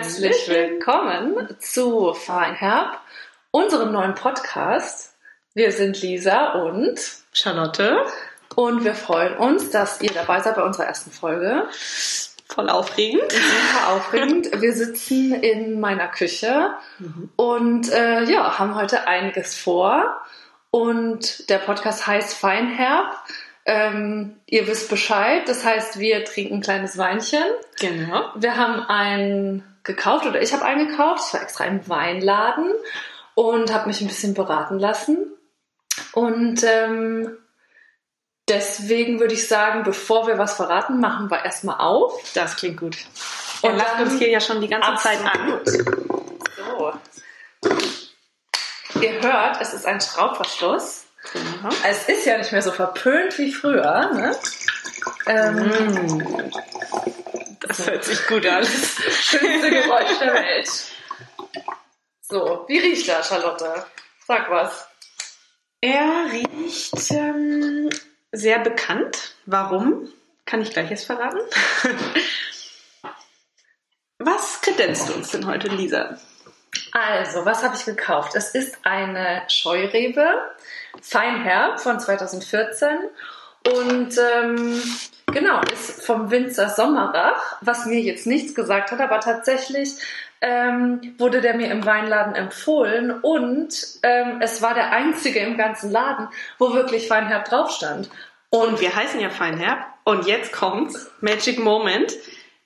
Herzlich willkommen zu Feinherb, unserem neuen Podcast. Wir sind Lisa und Charlotte. Und wir freuen uns, dass ihr dabei seid bei unserer ersten Folge. Voll aufregend. Super aufregend. Wir sitzen in meiner Küche mhm. und äh, ja, haben heute einiges vor. Und der Podcast heißt Feinherb. Ähm, ihr wisst Bescheid, das heißt, wir trinken ein kleines Weinchen. Genau. Wir haben einen gekauft oder ich habe einen gekauft. Ich war extra im Weinladen und habe mich ein bisschen beraten lassen. Und ähm, deswegen würde ich sagen, bevor wir was verraten, machen wir erstmal auf. Das klingt gut. Und lacht uns hier ja schon die ganze Zeit an. So. Ihr hört, es ist ein Schraubverschluss. Genau. Es ist ja nicht mehr so verpönt wie früher. Ne? Ähm, mm. Das hört sich gut an. Das schönste Geräusch der Welt. So, wie riecht er, Charlotte? Sag was. Er riecht ähm, sehr bekannt. Warum? Kann ich gleich jetzt verraten. was kredenzt du uns denn heute, Lisa? Also, was habe ich gekauft? Es ist eine Scheurebe, Feinherb von 2014 und ähm, genau, ist vom Winzer Sommerach, was mir jetzt nichts gesagt hat, aber tatsächlich ähm, wurde der mir im Weinladen empfohlen und ähm, es war der einzige im ganzen Laden, wo wirklich Feinherb drauf stand. Und wir heißen ja Feinherb und jetzt kommt's, Magic Moment.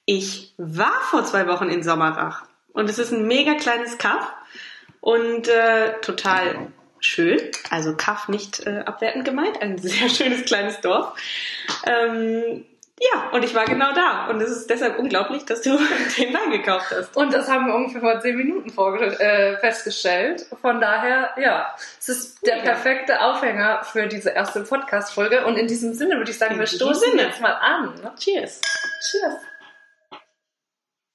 Ich war vor zwei Wochen in Sommerach und es ist ein mega kleines Kaff und äh, total schön. Also Kaff nicht äh, abwertend gemeint, ein sehr schönes kleines Dorf. Ähm, ja, und ich war genau da. Und es ist deshalb unglaublich, dass du den Wein gekauft hast. Und das haben wir ungefähr vor zehn Minuten äh, festgestellt. Von daher, ja, es ist der perfekte Aufhänger für diese erste Podcast-Folge. Und in diesem Sinne würde ich sagen, in wir stoßen Sinne. jetzt mal an. Cheers. Cheers.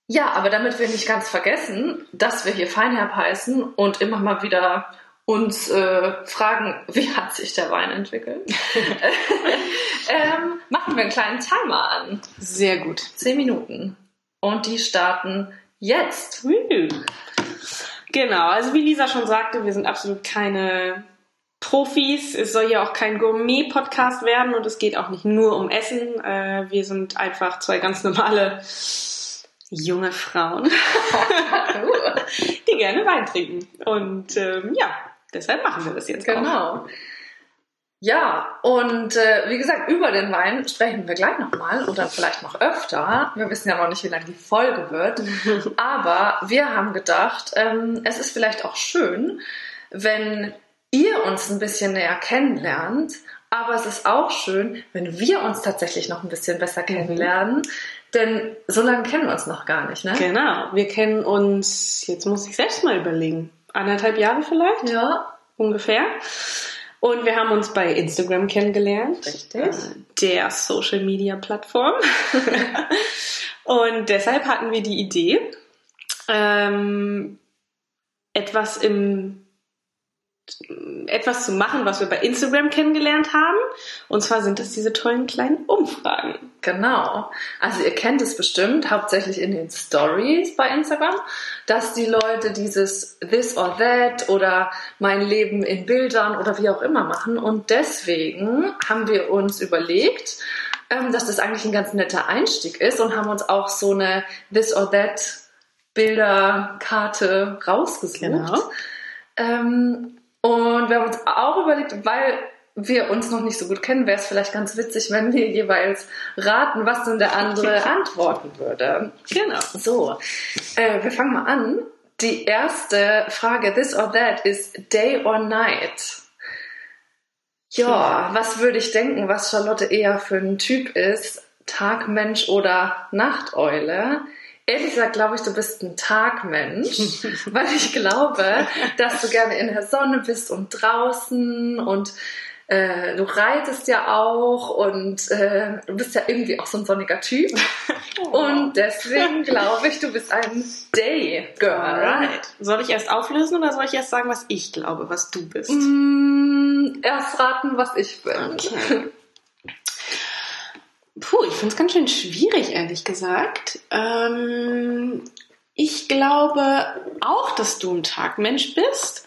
Ja, aber damit wir nicht ganz vergessen, dass wir hier Feinherb heißen und immer mal wieder uns äh, fragen, wie hat sich der Wein entwickelt, ähm, machen wir einen kleinen Timer an. Sehr gut. Zehn Minuten. Und die starten jetzt. Genau, also wie Lisa schon sagte, wir sind absolut keine Profis. Es soll ja auch kein Gourmet-Podcast werden und es geht auch nicht nur um Essen. Äh, wir sind einfach zwei ganz normale junge Frauen, die gerne Wein trinken. Und ähm, ja, deshalb machen wir das jetzt Genau. Auch. Ja, und äh, wie gesagt, über den Wein sprechen wir gleich nochmal oder vielleicht noch öfter. Wir wissen ja noch nicht, wie lange die Folge wird. Aber wir haben gedacht, ähm, es ist vielleicht auch schön, wenn ihr uns ein bisschen näher kennenlernt. Aber es ist auch schön, wenn wir uns tatsächlich noch ein bisschen besser mhm. kennenlernen. Mhm. Denn so lange kennen wir uns noch gar nicht, ne? Genau. Wir kennen uns, jetzt muss ich selbst mal überlegen, anderthalb Jahre vielleicht? Ja. Ungefähr. Und wir haben uns bei Instagram kennengelernt. Richtig. Äh, der Social Media Plattform. und deshalb hatten wir die Idee, ähm, etwas im etwas zu machen, was wir bei Instagram kennengelernt haben. Und zwar sind das diese tollen kleinen Umfragen. Genau. Also ihr kennt es bestimmt, hauptsächlich in den Stories bei Instagram, dass die Leute dieses This or That oder mein Leben in Bildern oder wie auch immer machen. Und deswegen haben wir uns überlegt, ähm, dass das eigentlich ein ganz netter Einstieg ist und haben uns auch so eine This or That Bilderkarte rausgesucht. Genau. Ähm, und wir haben uns auch überlegt, weil wir uns noch nicht so gut kennen, wäre es vielleicht ganz witzig, wenn wir jeweils raten, was denn der andere antworten würde. Genau. So, äh, wir fangen mal an. Die erste Frage, this or that, ist day or night. Ja, was würde ich denken, was Charlotte eher für ein Typ ist? Tagmensch oder Nachteule? Ehrlich gesagt glaube ich, du bist ein Tagmensch, weil ich glaube, dass du gerne in der Sonne bist und draußen und äh, du reitest ja auch und äh, du bist ja irgendwie auch so ein sonniger Typ. Oh. Und deswegen glaube ich, du bist ein Day Girl. Alright. Soll ich erst auflösen oder soll ich erst sagen, was ich glaube, was du bist? Mm, erst raten, was ich bin. Okay. Finde es ganz schön schwierig, ehrlich gesagt. Ähm, ich glaube auch, dass du ein Tagmensch bist,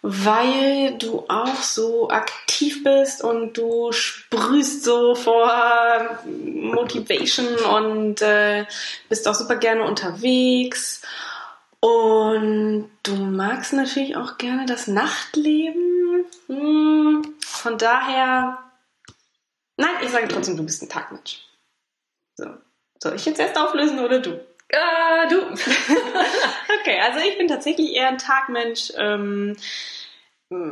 weil du auch so aktiv bist und du sprühst so vor Motivation und äh, bist auch super gerne unterwegs. Und du magst natürlich auch gerne das Nachtleben. Hm, von daher, nein, ich sage trotzdem, du bist ein Tagmensch. So. Soll ich jetzt erst auflösen oder du? Äh, du. okay, also ich bin tatsächlich eher ein Tagmensch. Ähm,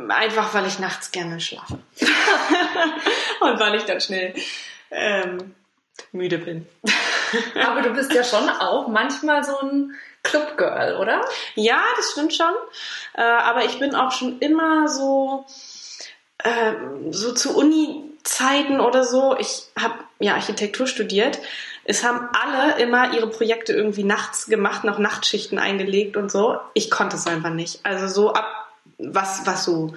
einfach weil ich nachts gerne schlafe. Und weil ich dann schnell ähm, müde bin. Aber du bist ja schon auch manchmal so ein Clubgirl, oder? Ja, das stimmt schon. Äh, aber ich bin auch schon immer so, äh, so zu Uni-Zeiten oder so. Ich habe ja Architektur studiert. Es haben alle immer ihre Projekte irgendwie nachts gemacht, noch Nachtschichten eingelegt und so. Ich konnte es einfach nicht. Also so ab, was, was so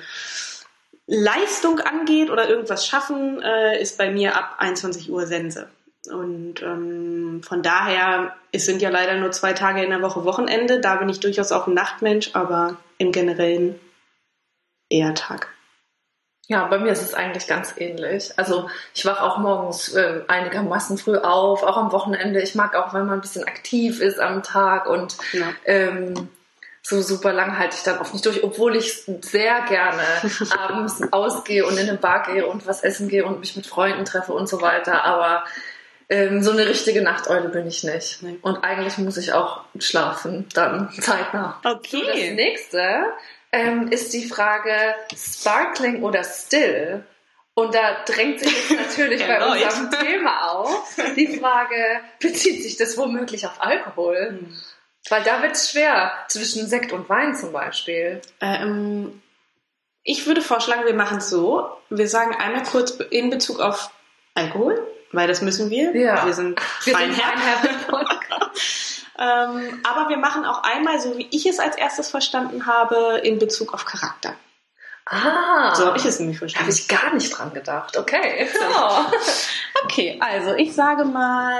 Leistung angeht oder irgendwas schaffen, äh, ist bei mir ab 21 Uhr Sense. Und ähm, von daher, es sind ja leider nur zwei Tage in der Woche Wochenende. Da bin ich durchaus auch ein Nachtmensch, aber im Generellen eher Tag. Ja, bei mir ist es eigentlich ganz ähnlich. Also ich wache auch morgens äh, einigermaßen früh auf, auch am Wochenende. Ich mag auch, wenn man ein bisschen aktiv ist am Tag und ja. ähm, so super lang halte ich dann oft nicht durch, obwohl ich sehr gerne abends ausgehe und in eine Bar gehe und was essen gehe und mich mit Freunden treffe und so weiter. Aber ähm, so eine richtige Nachteule bin ich nicht. Und eigentlich muss ich auch schlafen, dann zeitnah. Okay. So, das nächste ähm, ist die Frage Sparkling oder Still. Und da drängt sich jetzt natürlich bei unserem Thema auf. Die Frage, bezieht sich das womöglich auf Alkohol? Hm. Weil da wird es schwer, zwischen Sekt und Wein zum Beispiel. Ähm, ich würde vorschlagen, wir machen es so. Wir sagen einmal kurz in Bezug auf Alkohol weil das müssen wir. Ja. Wir sind wir Feinherr. ähm, aber wir machen auch einmal, so wie ich es als erstes verstanden habe, in Bezug auf Charakter. Ah. So habe ich es nämlich verstanden. Habe ich gar nicht dran gedacht. Okay. Oh. okay, also ich sage mal,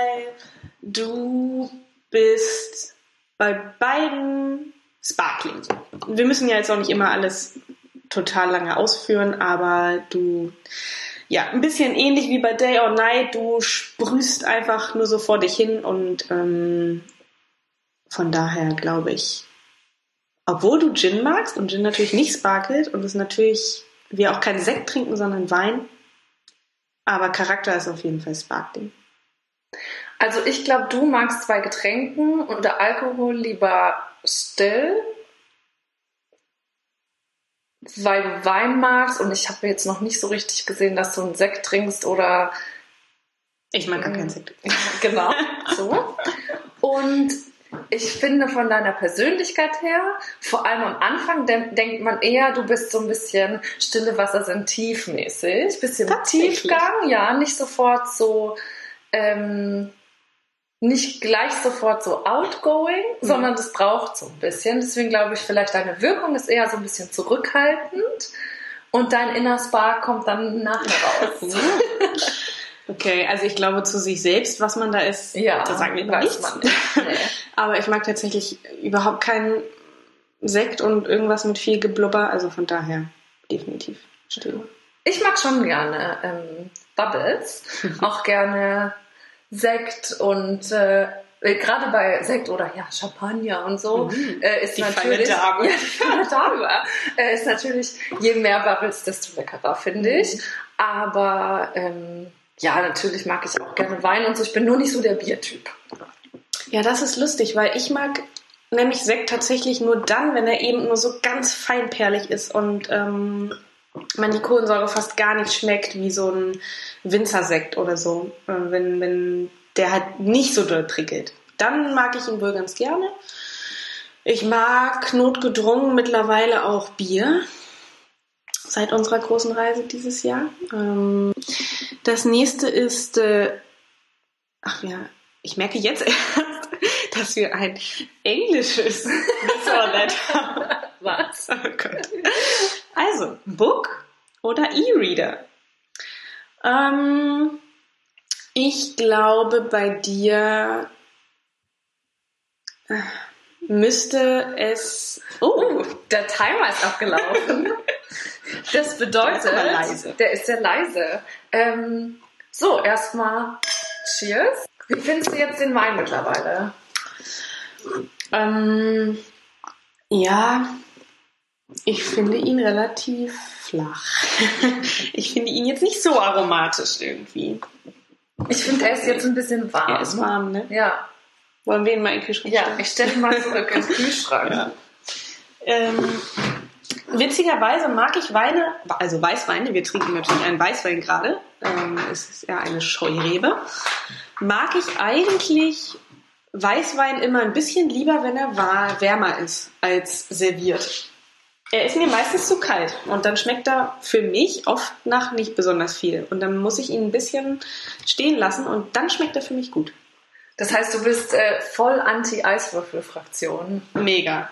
du bist bei beiden Sparkling. Wir müssen ja jetzt auch nicht immer alles total lange ausführen, aber du ja, ein bisschen ähnlich wie bei Day or Night. Du sprühst einfach nur so vor dich hin und ähm, von daher glaube ich, obwohl du Gin magst und Gin natürlich nicht sparkelt und es natürlich wir auch keinen Sekt trinken, sondern Wein, aber Charakter ist auf jeden Fall Sparkling. Also ich glaube, du magst zwei Getränken und der Alkohol lieber still weil du Wein magst und ich habe jetzt noch nicht so richtig gesehen, dass du einen Sekt trinkst oder. Ich mag gar keinen Sekt. genau, so. Und ich finde von deiner Persönlichkeit her, vor allem am Anfang de denkt man eher, du bist so ein bisschen stille Wasser sind tiefmäßig, bisschen Tiefgang, ja, nicht sofort so ähm, nicht gleich sofort so outgoing, mhm. sondern das braucht so ein bisschen. Deswegen glaube ich, vielleicht deine Wirkung ist eher so ein bisschen zurückhaltend und dein Inner Spark kommt dann nachher raus. okay, also ich glaube zu sich selbst, was man da ist, ja, da sagen wir nichts. Man nicht. Nee. Aber ich mag tatsächlich überhaupt keinen Sekt und irgendwas mit viel Geblubber, also von daher definitiv still. Ich mag schon gerne ähm, Bubbles, auch gerne Sekt und äh, gerade bei Sekt oder ja Champagner und so mhm. äh, ist die natürlich Dame. Ja, Dame äh, ist natürlich je mehr Bubbles desto leckerer finde ich. Mhm. Aber ähm, ja natürlich mag ich auch gerne Wein und so. Ich bin nur nicht so der Biertyp. Ja, das ist lustig, weil ich mag nämlich Sekt tatsächlich nur dann, wenn er eben nur so ganz feinperlig ist und ähm, man die Kohlensäure fast gar nicht schmeckt wie so ein Winzersekt oder so. Äh, wenn, wenn der halt nicht so doll prickelt. Dann mag ich ihn wohl ganz gerne. Ich mag notgedrungen mittlerweile auch Bier. Seit unserer großen Reise dieses Jahr. Ähm, das nächste ist, äh, ach ja, ich merke jetzt erst, dass wir ein englisches haben. Was? Oh Gott. Also, Book oder E-Reader? Ähm, ich glaube bei dir. Äh, müsste es. Oh, der Timer ist abgelaufen. Das bedeutet, Der ist der ist sehr leise. Ähm, so, erstmal Cheers. Wie findest du jetzt den Wein mittlerweile? Ähm, ja, ich finde ihn relativ flach. ich finde ihn jetzt nicht so aromatisch irgendwie. Ich finde, er ist jetzt ein bisschen warm. Er ist warm, ne? Ja. Wollen wir ihn mal in den Kühlschrank Ja, stellen? ich stelle ihn mal zurück ins Kühlschrank. Ja. Ähm, witzigerweise mag ich Weine, also Weißweine, wir trinken natürlich einen Weißwein gerade, ähm, es ist ja eine Scheurebe, mag ich eigentlich Weißwein immer ein bisschen lieber, wenn er wärmer ist als serviert. Er ist mir meistens zu kalt und dann schmeckt er für mich oft nach nicht besonders viel. Und dann muss ich ihn ein bisschen stehen lassen und dann schmeckt er für mich gut. Das heißt, du bist äh, voll Anti-Eiswürfel-Fraktion. Mega.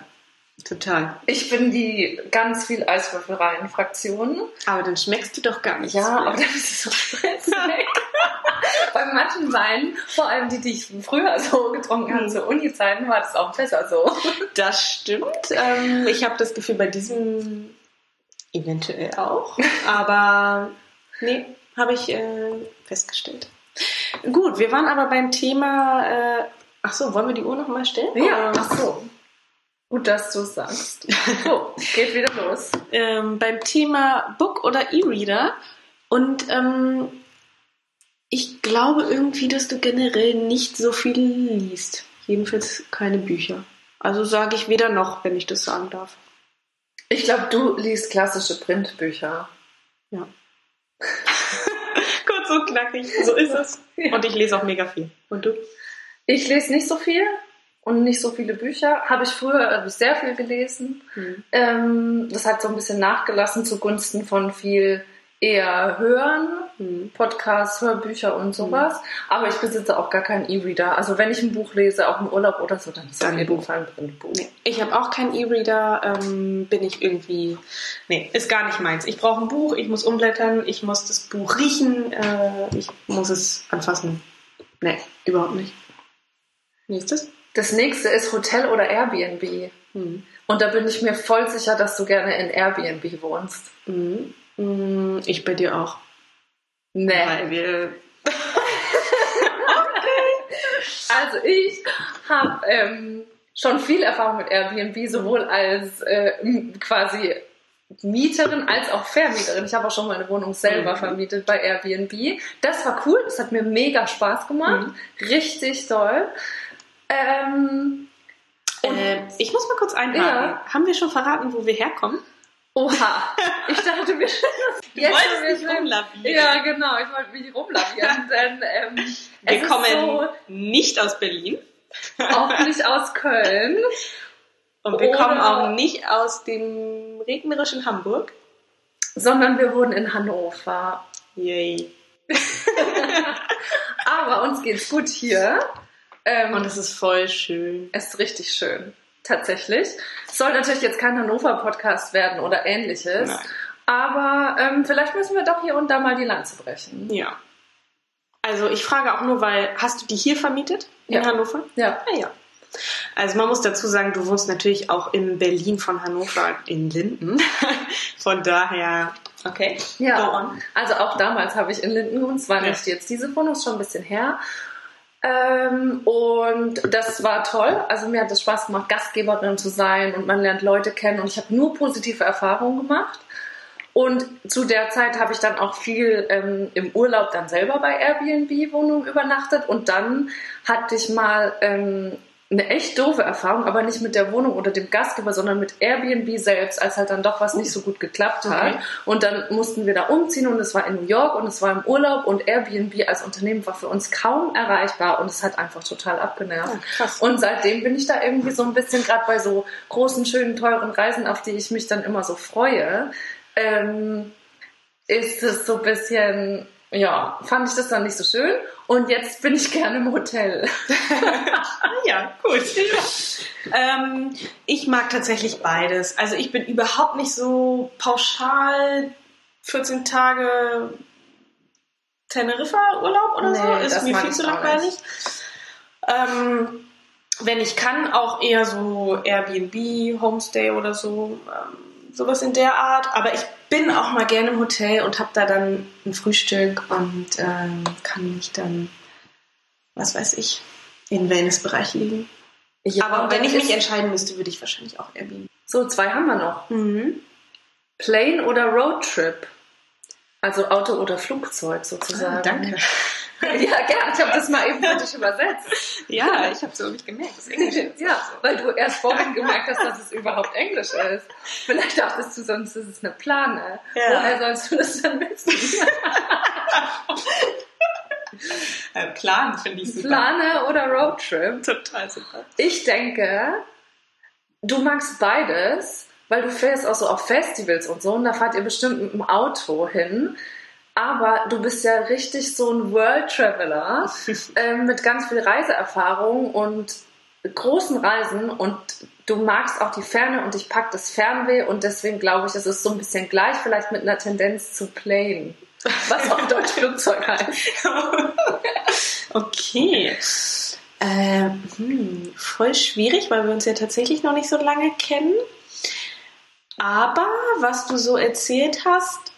Total. Ich bin die ganz viel Eiswürfelreihen-Fraktion. Aber dann schmeckst du doch gar nicht. Ja, aber dann ist es so spritzig. Bei manchen Weinen, vor allem die, die ich früher so getrunken habe, zu Uni-Zeiten, war das auch besser so. Das stimmt. Ähm, ich habe das Gefühl, bei diesem eventuell auch. Aber nee, habe ich äh, festgestellt. Gut, wir waren aber beim Thema. Äh, ach so, wollen wir die Uhr noch mal stellen? Ja, ach so. Gut, dass du es sagst. So, geht wieder los. ähm, beim Thema Book oder E-Reader. Und ähm, ich glaube irgendwie, dass du generell nicht so viel liest. Jedenfalls keine Bücher. Also sage ich weder noch, wenn ich das sagen darf. Ich glaube, du liest klassische Printbücher. Ja. Kurz und knackig, so ist es. Und ich lese auch mega viel. Und du? Ich lese nicht so viel und nicht so viele Bücher. Habe ich früher hab ich sehr viel gelesen. Hm. Ähm, das hat so ein bisschen nachgelassen zugunsten von viel eher Hören, Hm. Podcasts, Hörbücher und sowas. Aber ich besitze auch gar keinen E-Reader. Also wenn ich ein Buch lese, auch im Urlaub oder so, dann ist es Dann auf jeden. Fall ein Printbuch. Nee, ich habe auch keinen E-Reader, ähm, bin ich irgendwie. Nee, ist gar nicht meins. Ich brauche ein Buch, ich muss umblättern, ich muss das Buch riechen, äh, ich muss es anfassen. Nee, überhaupt nicht. Nächstes? Das nächste ist Hotel oder Airbnb. Hm. Und da bin ich mir voll sicher, dass du gerne in Airbnb wohnst. Mhm. Ich bei dir auch. Nee. Weil wir. Also ich habe ähm, schon viel Erfahrung mit Airbnb, sowohl als äh, quasi Mieterin als auch Vermieterin. Ich habe auch schon meine Wohnung selber Mhm. vermietet bei Airbnb. Das war cool, das hat mir mega Spaß gemacht. Richtig toll. Ähm, Äh, ich muss mal kurz einhaken. Ja. Haben wir schon verraten, wo wir herkommen? Oha, ich dachte, wir Du Jetzt wolltest wir nicht rumlavieren. Ja, genau, ich wollte mich rumlavieren, denn ähm, Wir kommen so, nicht aus Berlin. auch nicht aus Köln. Und wir kommen auch nicht aus dem regnerischen Hamburg. sondern wir wohnen in Hannover. Yay. Aber uns geht's gut hier. Ähm, Und es ist voll schön. es ist richtig schön. Tatsächlich. Es soll natürlich jetzt kein Hannover-Podcast werden oder ähnliches. Nein. Aber ähm, vielleicht müssen wir doch hier und da mal die Lanze brechen. Ja. Also ich frage auch nur, weil hast du die hier vermietet in Ja. Hannover? Ja. Ah ja. Also man muss dazu sagen, du wohnst natürlich auch in Berlin von Hannover in Linden. Von daher, okay. Ja. Also auch damals habe ich in Linden gewohnt. Es war Ja. nicht jetzt diese Wohnung, ist schon ein bisschen her. Ähm, und das war toll. Also mir hat es Spaß gemacht, Gastgeberin zu sein und man lernt Leute kennen und ich habe nur positive Erfahrungen gemacht. Und zu der Zeit habe ich dann auch viel ähm, im Urlaub dann selber bei Airbnb-Wohnungen übernachtet und dann hatte ich mal ähm, eine echt doofe Erfahrung, aber nicht mit der Wohnung oder dem Gastgeber, sondern mit Airbnb selbst, als halt dann doch was nicht so gut geklappt hat. Okay. Und dann mussten wir da umziehen und es war in New York und es war im Urlaub und Airbnb als Unternehmen war für uns kaum erreichbar und es hat einfach total abgenervt. Ja. Und seitdem bin ich da irgendwie so ein bisschen gerade bei so großen, schönen, teuren Reisen, auf die ich mich dann immer so freue, ähm, ist es so ein bisschen, ja, fand ich das dann nicht so schön. Und jetzt bin ich gerne im Hotel. Ja, gut. ähm, ich mag tatsächlich beides. Also ich bin überhaupt nicht so pauschal 14 Tage Teneriffa-Urlaub oder so. Nee, Ist das mir viel zu langweilig. Ähm, wenn ich kann, auch eher so Airbnb, Homestay oder so, ähm, sowas in der Art. Aber ich bin auch mal gerne im Hotel und habe da dann ein Frühstück und ähm, kann mich dann, was weiß ich, in den Wellnessbereich liegen. Ja, Aber wenn ich mich entscheiden müsste, würde ich wahrscheinlich auch Airbnb. So, zwei haben wir noch. Mhm. Plane oder Roadtrip? Also Auto oder Flugzeug sozusagen. Ah, danke. Ja, gerne. Ich habe das mal eben für dich übersetzt. Ja, ich habe so nicht gemerkt, das Englisch ist. Ja, weil du erst vorhin gemerkt hast, dass es überhaupt Englisch ist. Vielleicht dachtest du sonst, ist es eine Plane. Ja. Woher sollst du das dann wissen? Äh, Plan finde ich super. Plane oder Roadtrip? Total super. Ich denke, du magst beides, weil du fährst auch so auf Festivals und so und da fahrt ihr bestimmt mit dem Auto hin. Aber du bist ja richtig so ein World Traveler ähm, mit ganz viel Reiseerfahrung und großen Reisen und du magst auch die Ferne und dich packt das Fernweh und deswegen glaube ich, es ist so ein bisschen gleich, vielleicht mit einer Tendenz zu Plane. Was auf Deutsch Flugzeug heißt. Okay. Äh, hm, voll schwierig, weil wir uns ja tatsächlich noch nicht so lange kennen. Aber was du so erzählt hast,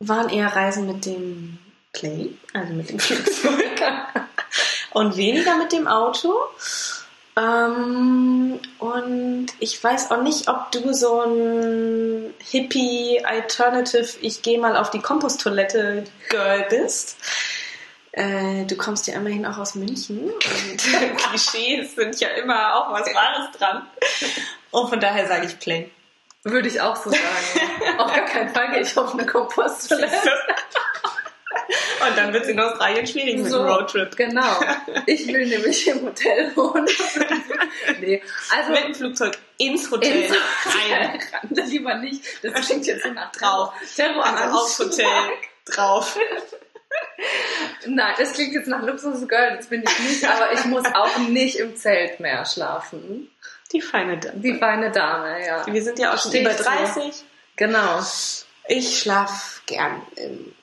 waren eher Reisen mit dem Plane, also mit dem Flugzeug. und weniger mit dem Auto. Ähm, und ich weiß auch nicht, ob du so ein Hippie-Alternative, ich gehe mal auf die Komposttoilette Girl bist. Äh, du kommst ja immerhin auch aus München und Klischees sind ja immer auch was Wahres dran. Und von daher sage ich plain. Würde ich auch so sagen. auf gar keinen Fall gehe ich auf eine Komposttoilette. Und dann wird es in Australien schwierig mit So, dem Roadtrip. Genau. Ich will nämlich im Hotel wohnen. nee, also Mit dem Flugzeug ins Hotel ins rein. Hotel rein. Lieber nicht. Das klingt jetzt so nach Drauf. Terror. Also aufs Hotel drauf. Nein, das klingt jetzt nach Luxusgirl, das bin ich nicht, aber ich muss auch nicht im Zelt mehr schlafen. Die feine Dame. Die feine Dame, ja. Wir sind ja auch schon Steh ich über zu. 30. Genau. Ich schlaf gern im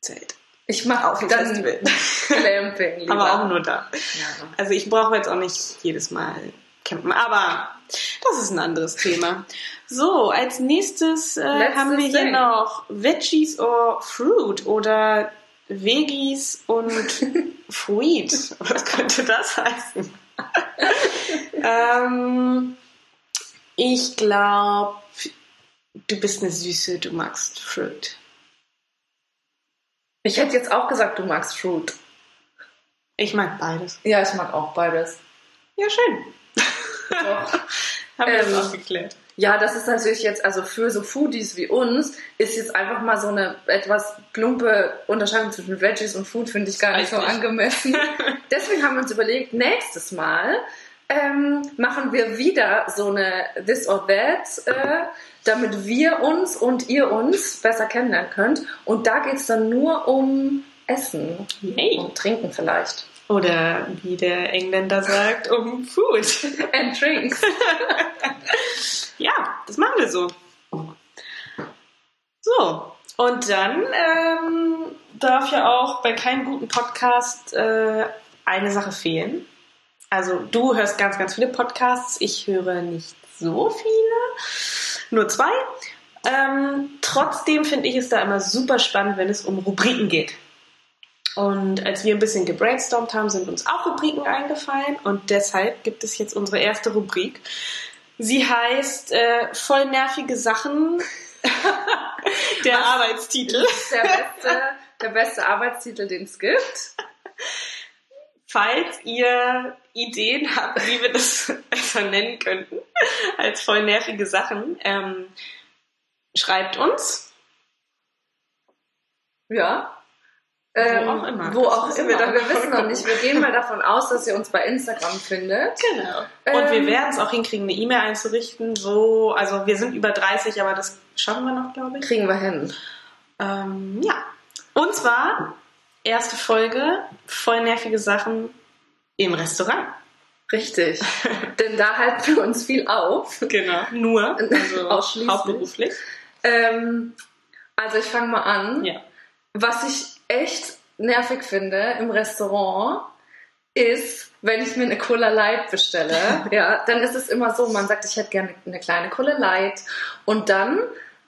Zelt. Ich mache auch dann Festival. Glamping lieber. Aber auch nur da. Ja. Also ich brauche jetzt auch nicht jedes Mal campen. Aber das ist ein anderes Thema. So, als nächstes äh, haben wir hier Ding. noch Veggies or Fruit oder Veggies und Fruit. Was könnte das heißen? ähm, ich glaube, du bist eine Süße, du magst Fruit. Ich hätte jetzt auch gesagt, du magst Fruit. Ich mag beides. Ja, ich mag auch beides. Ja, schön. Doch. Haben wir Ähm, das auch geklärt. Ja, das ist natürlich jetzt, also für so Foodies wie uns, ist jetzt einfach mal so eine etwas plumpe Unterscheidung zwischen Veggies und Food, finde ich gar nicht so angemessen. Deswegen haben wir uns überlegt, nächstes Mal ähm, machen wir wieder so eine This or That, äh, damit wir uns und ihr uns besser kennenlernen könnt. Und da geht es dann nur um Essen Yay. und Trinken vielleicht. Oder wie der Engländer sagt, um Food. And Drinks. Ja, das machen wir so. So, und dann ähm, darf ja auch bei keinem guten Podcast äh, eine Sache fehlen. Also du hörst ganz, ganz viele Podcasts. Ich höre nicht so viele, nur zwei. Ähm, trotzdem finde ich es da immer super spannend, wenn es um Rubriken geht. Und als wir ein bisschen gebrainstormt haben, sind uns auch Rubriken eingefallen und deshalb gibt es jetzt unsere erste Rubrik. Sie heißt äh, voll nervige Sachen. Der Arbeitstitel. Der beste, der beste Arbeitstitel, den es gibt. Falls ihr Ideen habt, wie wir das besser nennen könnten, als voll nervige Sachen, ähm, schreibt uns. Ja. Ähm, auch immer. Wo Das auch immer. wir noch. Wir wissen noch nicht. Wir gehen mal davon aus, dass ihr uns bei Instagram findet. Genau. Und wir Ähm, werden es auch hinkriegen, eine E-Mail einzurichten. So, also wir sind über 30, aber das schaffen wir noch, glaube ich. Kriegen wir hin. Ähm, ja. Und zwar erste Folge, voll nervige Sachen im Restaurant. Richtig. Denn da halten wir uns viel auf. Genau. Nur. Also Ausschließlich. hauptberuflich. Ähm, also ich fange mal an. Ja. Was ich echt nervig finde im Restaurant, ist, wenn ich mir eine Cola Light bestelle, ja, dann ist es immer so, man sagt, ich hätte gerne eine kleine Cola Light und dann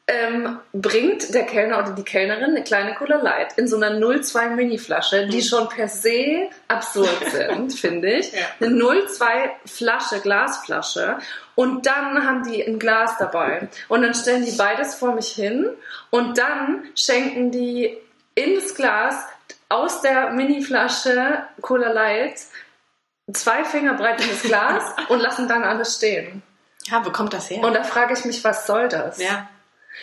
ähm, bringt der Kellner oder die Kellnerin eine kleine Cola Light in so einer 02 Mini-Flasche, die schon per se absurd sind, finde ich. Ja. Eine 02 Flasche, Glasflasche. Und dann haben die ein Glas dabei. Und dann stellen die beides vor mich hin und dann schenken die ins Glas aus der Mini-Flasche Cola Light zwei Finger breit in das Glas und lassen dann alles stehen. Ja, wo kommt das her? Und da frage ich mich, was soll das? ja.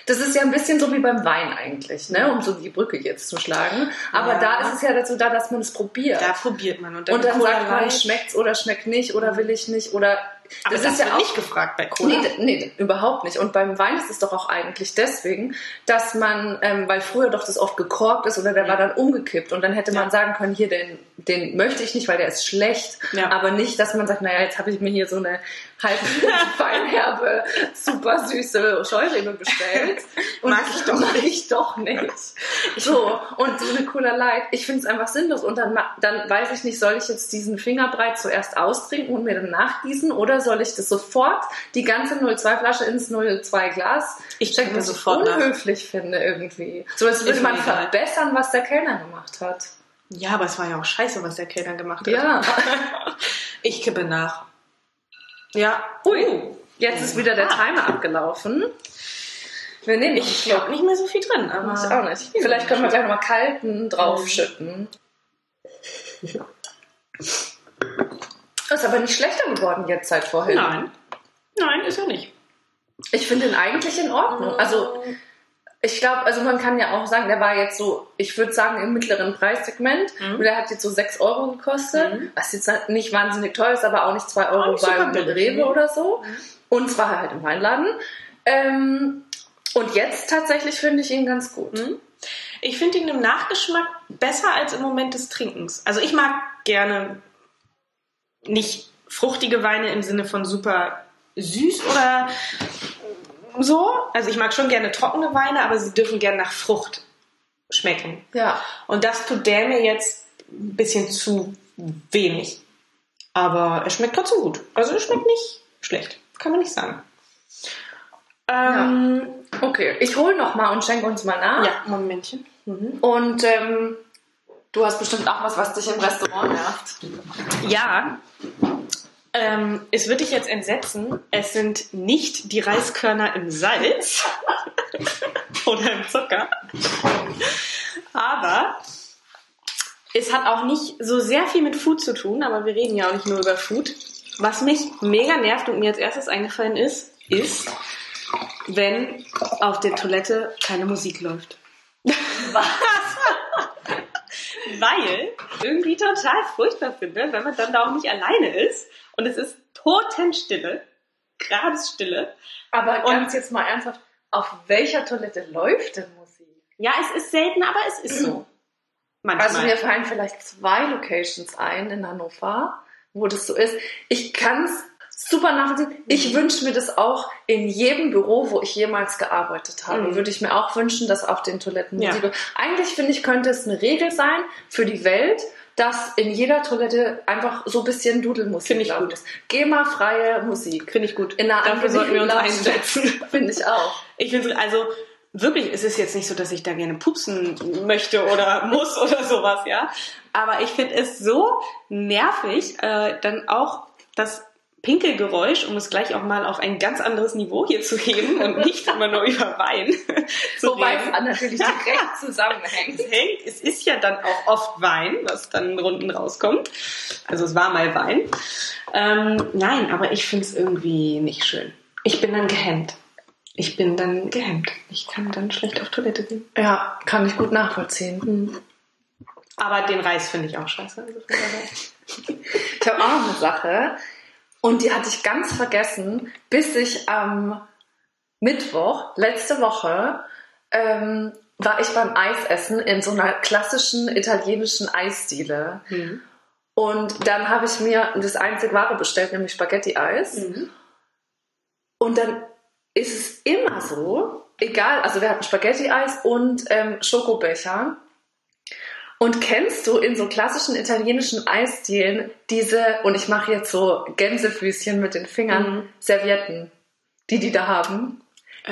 Das ist ja ein bisschen so wie beim Wein eigentlich, ne? um so die Brücke jetzt zu schlagen. Aber Ja. da ist es ja dazu da, dass man es probiert. Da probiert man. Und dann, und dann sagt man, schmeckt's oder schmeckt nicht oder will ich nicht oder Aber das, ist ja nicht gefragt bei Cola. Nee, nee, überhaupt nicht. Und beim Wein ist es doch auch eigentlich deswegen, dass man, ähm, weil früher doch das oft gekorkt ist oder der war dann umgekippt und dann hätte man Ja. sagen können, hier, den, den möchte ich nicht, weil der ist schlecht. Ja. Aber nicht, dass man sagt, naja, jetzt habe ich mir hier so eine halb feinherbe, super süße Scheurebe bestellt. Und Mag das ich doch mag ich doch nicht. So, und so eine Cola Light, ich finde es einfach sinnlos. Und dann, dann weiß ich nicht, soll ich jetzt diesen Fingerbreit zuerst austrinken und mir dann nachgießen oder soll ich das sofort, die ganze 02-Flasche ins 02-Glas Ich trinke was ich sofort nach. unhöflich finde irgendwie. So als würde man egal. verbessern, was der Kellner gemacht hat. Ja, aber es war ja auch scheiße, was der Kellner gemacht hat. Ja. Ich kippe nach. Ja. Ui, jetzt ist wieder der Timer abgelaufen. Wir nehmen Ich habe nicht mehr so viel drin, aber Ich auch nicht. Vielleicht können wir gleich nochmal kalten draufschütten. Ist aber nicht schlechter geworden jetzt seit vorhin. Nein. Nein, ist er nicht. Ich finde ihn eigentlich in Ordnung. Also ich glaube, also man kann ja auch sagen, der war jetzt so, ich würde sagen, im mittleren Preissegment. Mhm. Und der hat jetzt so 6 Euro gekostet, Mhm. was jetzt nicht wahnsinnig teuer ist, aber auch nicht 2 Euro nicht billig, Rewe oder so. Und zwar halt im Weinladen. Ähm, und jetzt tatsächlich finde ich ihn ganz gut. Mhm. Ich finde ihn im Nachgeschmack besser als im Moment des Trinkens. Also ich mag gerne nicht fruchtige Weine im Sinne von super süß oder so. Also ich mag schon gerne trockene Weine, aber sie dürfen gerne nach Frucht schmecken. Ja. Und das tut der mir jetzt ein bisschen zu wenig. Aber er schmeckt trotzdem gut. Also er schmeckt nicht schlecht. Kann man nicht sagen. Ähm, Okay, ich hole noch mal und schenke uns mal nach. ja. Momentchen. Mhm. Und ähm, du hast bestimmt auch was, was dich im Restaurant nervt. Ja, ähm, es wird dich jetzt entsetzen. Es sind nicht die Reiskörner im Salz oder im Zucker. Aber es hat auch nicht so sehr viel mit Food zu tun, aber wir reden ja auch nicht nur über Food. Was mich mega nervt und mir als erstes eingefallen ist, ist, wenn auf der Toilette keine Musik läuft. Weil irgendwie total furchtbar finde, wenn man dann da auch nicht alleine ist und es ist Totenstille, Grabesstille. Aber ganz jetzt mal ernsthaft, auf welcher Toilette läuft denn Musik? Ja, es ist selten, aber es ist so. Manchmal. Also mir fallen vielleicht zwei Locations ein in Hannover, wo das so ist. Ich kann es super nachvollziehen. Ich wünsche mir das auch in jedem Büro, wo ich jemals gearbeitet habe. Mhm. Würde ich mir auch wünschen, dass auf den Toiletten Ja. Musik. Eigentlich finde ich, könnte es eine Regel sein für die Welt, dass in jeder Toilette einfach so ein bisschen Dudelmusik Finde ich gut. muss. GEMA-freie Musik. Finde ich gut. In einer Dafür sollten wir uns einsetzen. Finde ich auch. Ich finde also wirklich, es ist jetzt nicht so, dass ich da gerne pupsen möchte oder muss oder sowas, ja. Aber ich finde es so nervig, äh, dann auch das Pinkelgeräusch, um es gleich auch mal auf ein ganz anderes Niveau hier zu heben und nicht immer nur über Wein zu Wobei reden. es natürlich direkt zusammenhängt. Es hängt, es ist ja dann auch oft Wein, was dann unten rauskommt. Also es war mal Wein. Ähm, nein, aber ich finde es irgendwie nicht schön. Ich bin dann gehemmt. Ich bin dann gehemmt. Ich kann dann schlecht auf Toilette gehen. Ja, kann ich gut nachvollziehen. Aber den Reis finde ich auch scheiße. Also. Ich habe auch noch eine Sache und die hatte ich ganz vergessen, bis ich am Mittwoch, letzte Woche, ähm, war ich beim Eisessen in so einer klassischen italienischen Eisdiele. Mhm. Und dann habe ich mir das einzig wahre bestellt, nämlich Spaghetti-Eis. Mhm. Und dann ist es immer so, egal, also wir hatten Spaghetti-Eis und ähm, Schokobecher. Und kennst du in so klassischen italienischen Eisdielen diese, und ich mache jetzt so Gänsefüßchen mit den Fingern, Mhm. Servietten, die die da haben?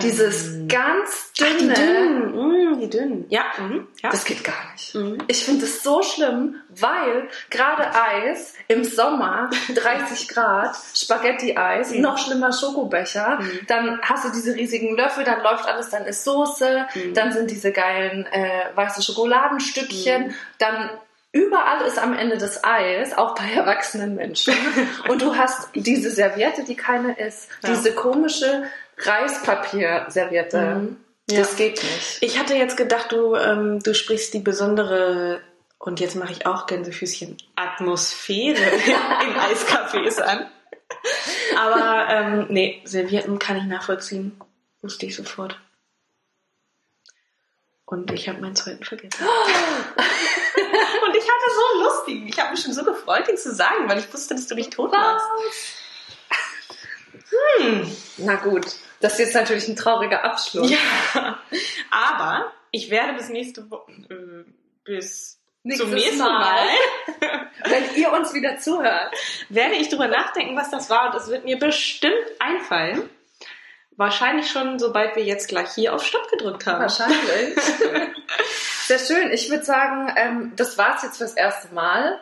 Dieses Ähm. ganz Ach, die dünne. dünnen. Mm, die dünnen. Ja. Mhm. ja. Das geht gar nicht. Mhm. Ich finde es so schlimm, weil gerade Eis im Sommer 30 Grad, Spaghetti-Eis, Mhm. noch schlimmer Schokobecher, Mhm. dann hast du diese riesigen Löffel, dann läuft alles, dann ist Soße, Mhm. dann sind diese geilen äh, weißen Schokoladenstückchen, Mhm. dann überall ist am Ende das Eis, auch bei erwachsenen Menschen. Und du hast diese Serviette, die keine ist, Ja. diese komische Reispapierserviette. Mhm. Das geht nicht. Ich hatte jetzt gedacht, du, ähm, du sprichst die besondere, und jetzt mache ich auch Gänsefüßchen, Atmosphäre in Eiscafés an. Aber ähm, nee, Servietten kann ich nachvollziehen. Wusste ich sofort. Und ich habe meinen zweiten vergessen. und ich hatte so lustig. Ich habe mich schon so gefreut, ihn zu sagen, weil ich wusste, dass du dich tot machst. Hm. Na gut, das ist jetzt natürlich ein trauriger Abschluss. Ja, aber ich werde bis nächste Woche, äh, bis Nächstes zum nächsten Mal. Mal, Wenn ihr uns wieder zuhört. werde ich drüber nachdenken, was das war und es wird mir bestimmt einfallen. Wahrscheinlich schon, sobald wir jetzt gleich hier auf Stopp gedrückt haben. Wahrscheinlich. Sehr schön. Ich würde sagen, ähm, das war's jetzt fürs erste Mal.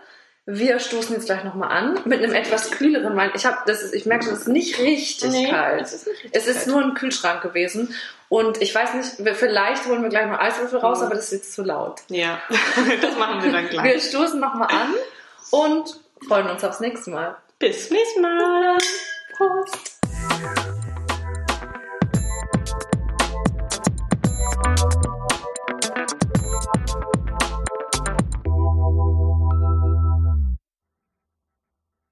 Wir stoßen jetzt gleich nochmal an mit einem etwas kühleren Wein. Ich, hab, das ist, ich merke, das ist nicht richtig Nee, kalt. es ist richtig Es ist kalt. nur ein Kühlschrank gewesen. Und ich weiß nicht, wir- vielleicht holen wir gleich noch Eiswürfel raus, Mhm. aber das ist jetzt zu laut. Ja, das machen wir dann Wir gleich. stoßen nochmal an und freuen uns aufs nächste Mal. Bis nächstes Mal. Prost!